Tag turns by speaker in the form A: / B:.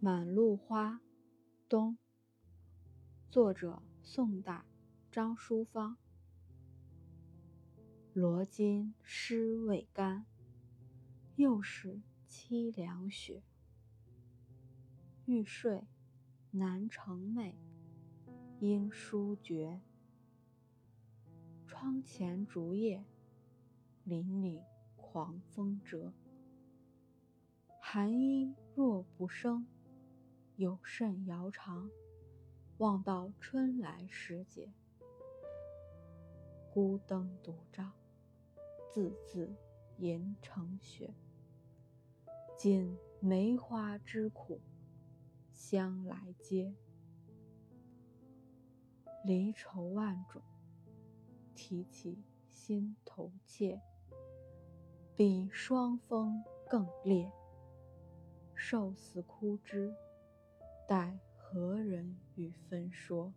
A: 满路花，冬。作者：宋代张淑芳。罗巾湿未干，又是凄凉雪。欲睡难成寐，因书绝。窗前竹叶，凛凛狂风折。寒衣若不生。有甚遥长？望到春来时节。孤灯独照，字字银成雪。尽梅花之苦，香来接。离愁万种，提起心头怯。比霜风更烈，瘦死枯枝。待何人与分说？